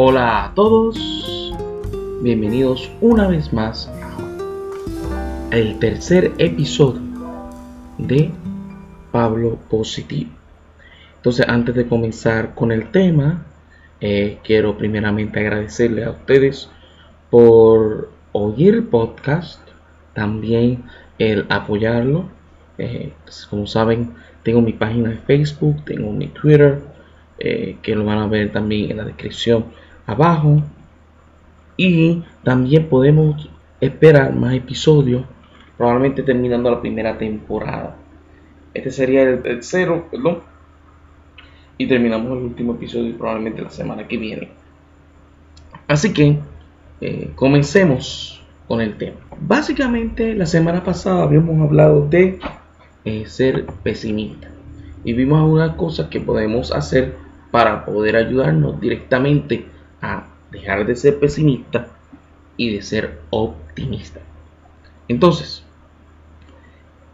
Hola a todos, bienvenidos una vez más al tercer episodio de Pablo Positivo. Entonces, antes de comenzar con el tema, eh, quiero primeramente agradecerle a ustedes por oír el podcast, también el apoyarlo. Eh, pues, como saben, tengo mi página de Facebook, tengo mi Twitter, eh, que lo van a ver también en la descripción abajo. Y también podemos esperar más episodios, probablemente terminando la primera temporada. Este sería el tercero, perdón. Y terminamos el último episodio probablemente la semana que viene. Así que eh, comencemos con el tema. Básicamente la semana pasada habíamos hablado de eh, ser pesimista. Y vimos algunas cosas que podemos hacer para poder ayudarnos directamente a dejar de ser pesimista y de ser optimista. Entonces,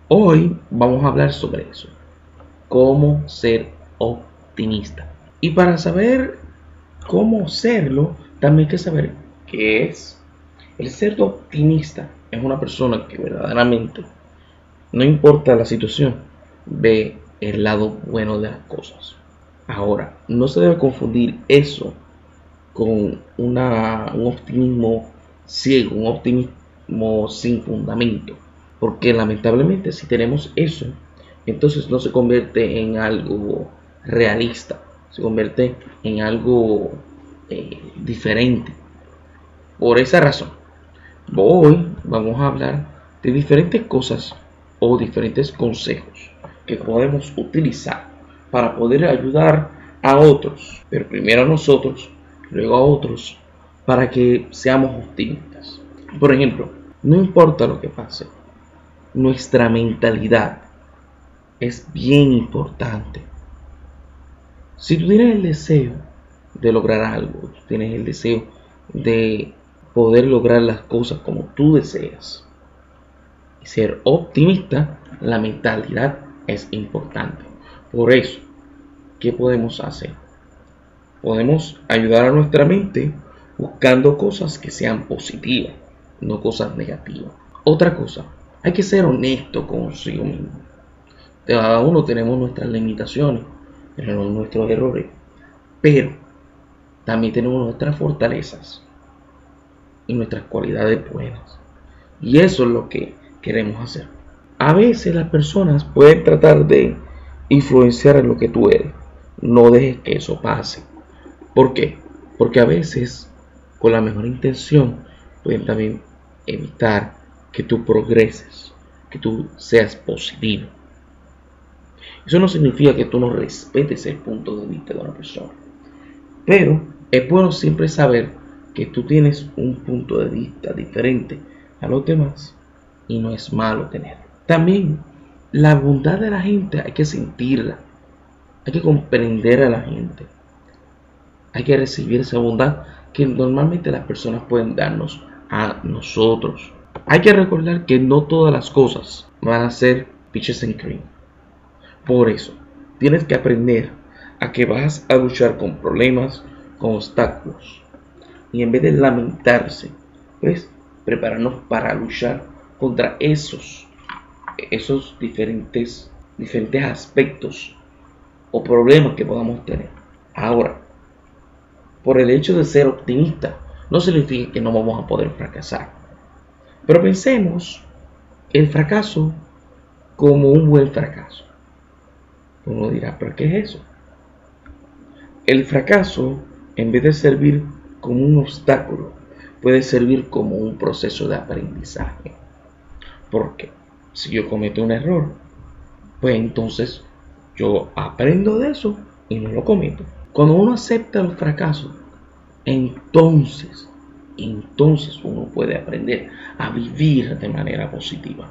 hoy vamos a hablar sobre eso. Cómo ser optimista. Y para saber cómo serlo, también hay que saber qué es. El ser optimista es una persona que verdaderamente, no importa la situación, ve el lado bueno de las cosas. Ahora, no se debe confundir eso con un optimismo ciego, un optimismo sin fundamento. Porque lamentablemente si tenemos eso, entonces no se convierte en algo realista, se convierte en algo eh, diferente. Por esa razón, hoy vamos a hablar de diferentes cosas o diferentes consejos que podemos utilizar para poder ayudar a otros, pero primero a nosotros, luego a otros, para que seamos optimistas. Por ejemplo, no importa lo que pase, nuestra mentalidad es bien importante. Si tú tienes el deseo de lograr algo, tú tienes el deseo de poder lograr las cosas como tú deseas y ser optimista, la mentalidad es importante. Por eso, ¿qué podemos hacer? Podemos ayudar a nuestra mente buscando cosas que sean positivas, no cosas negativas. Otra cosa, hay que ser honesto consigo mismo. Cada uno tenemos nuestras limitaciones, tenemos nuestros errores, pero también tenemos nuestras fortalezas y nuestras cualidades buenas. Y eso es lo que queremos hacer. A veces las personas pueden tratar de influenciar en lo que tú eres. No dejes que eso pase. ¿Por qué? Porque a veces, con la mejor intención, pueden también evitar que tú progreses, que tú seas positivo. Eso no significa que tú no respetes el punto de vista de una persona. Pero es bueno siempre saber que tú tienes un punto de vista diferente a los demás y no es malo tenerlo. También la bondad de la gente hay que sentirla, hay que comprender a la gente, hay que recibir esa bondad que normalmente las personas pueden darnos a nosotros. Hay que recordar que no todas las cosas van a ser pitches and cream. Por eso, tienes que aprender a que vas a luchar con problemas, con obstáculos. Y en vez de lamentarse, pues prepararnos para luchar contra esos esos diferentes, diferentes aspectos o problemas que podamos tener. Ahora, por el hecho de ser optimista, no significa que no vamos a poder fracasar. Pero pensemos el fracaso como un buen fracaso. Uno dirá, ¿pero qué es eso? El fracaso, en vez de servir como un obstáculo, puede servir como un proceso de aprendizaje. ¿Por qué? si yo cometo un error, pues entonces yo aprendo de eso y no lo cometo. Cuando uno acepta el fracaso, entonces, entonces uno puede aprender a vivir de manera positiva.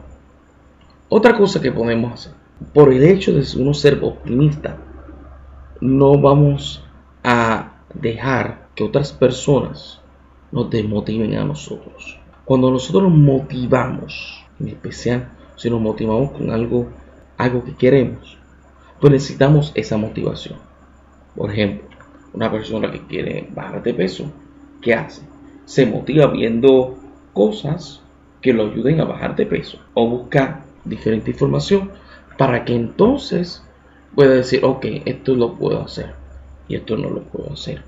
Otra cosa que podemos hacer, por el hecho de uno ser optimista, no vamos a dejar que otras personas nos desmotiven a nosotros. Cuando nosotros nos motivamos, en especial si nos motivamos con algo, algo que queremos, pues necesitamos esa motivación. Por ejemplo, Una persona que quiere bajar de peso, ¿qué hace? Se motiva viendo cosas que lo ayuden a bajar de peso o buscar diferente información para que entonces pueda decir, ok, esto lo puedo hacer y esto no lo puedo hacer.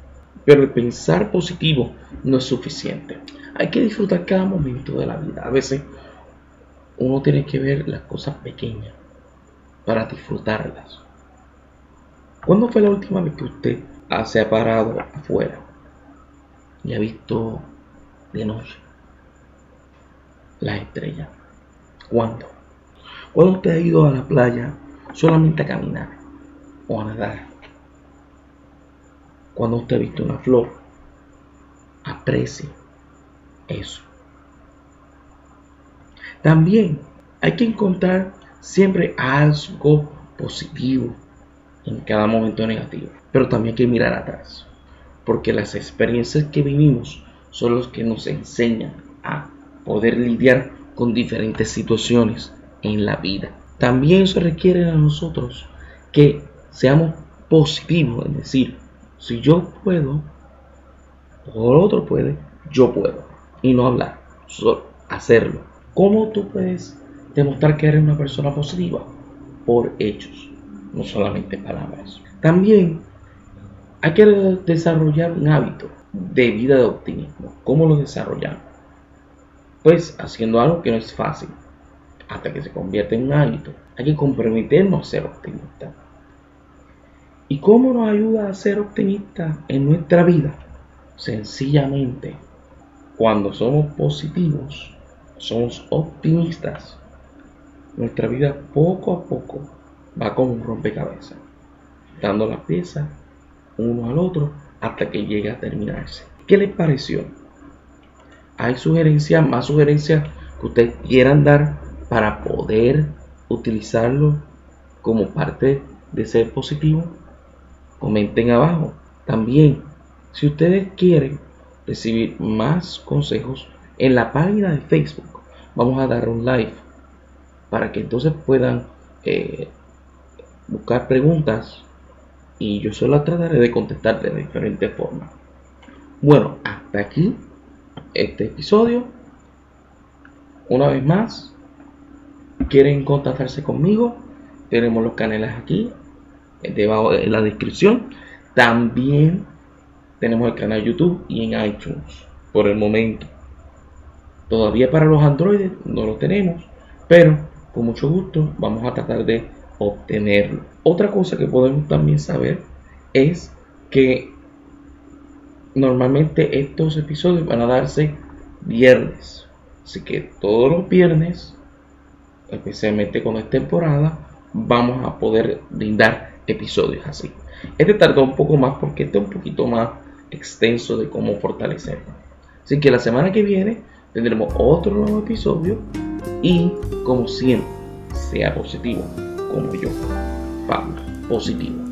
Pero el pensar positivo no es suficiente. Hay que disfrutar cada momento de la vida. A veces uno tiene que ver las cosas pequeñas para disfrutarlas. ¿Cuándo fue la última vez que usted se ha parado afuera y ha visto de noche las estrellas? ¿Cuándo? ¿Cuándo usted ha ido a la playa solamente a caminar o a nadar? Cuando usted ha visto una flor, aprecie eso. También hay que encontrar siempre algo positivo en cada momento negativo. Pero también hay que mirar atrás. Porque las experiencias que vivimos son los que nos enseñan a poder lidiar con diferentes situaciones en la vida. También se requiere a nosotros que seamos positivos, es decir, si yo puedo o otro puede, yo puedo. Y no hablar, solo hacerlo. ¿Cómo tú puedes demostrar que eres una persona positiva? Por hechos, no solamente palabras. También hay que desarrollar un hábito de vida de optimismo. ¿Cómo lo desarrollamos? Pues haciendo algo que no es fácil, hasta que se convierte en un hábito. Hay que comprometernos a ser optimistas. ¿Y cómo nos ayuda a ser optimistas en nuestra vida? Sencillamente, cuando somos positivos, somos optimistas, nuestra vida poco a poco va como un rompecabezas, dando las piezas uno al otro hasta que llegue a terminarse. ¿Qué les pareció? ¿Hay sugerencias, más sugerencias que ustedes quieran dar para poder utilizarlo como parte de ser positivo? Comenten abajo. También, si ustedes quieren recibir más consejos en la página de Facebook vamos a dar un live para que entonces puedan eh, buscar preguntas y yo solo trataré de contestar de diferentes formas. Bueno, hasta aquí este episodio. Una vez más, quieren contactarse conmigo, tenemos los canales aquí debajo en la descripción. También tenemos el canal YouTube y en iTunes por el momento. Todavía para los androides no lo tenemos, pero con mucho gusto vamos a tratar de obtenerlo. Otra cosa que podemos también saber es que normalmente estos episodios van a darse viernes. Así que todos los viernes, especialmente con esta temporada, vamos a poder brindar episodios así. Este tardó un poco más porque este es un poquito más extenso de cómo fortalecerlo. Así que la semana que viene tendremos otro nuevo episodio y como siempre, sea positivo, como yo, Pablo, positivo.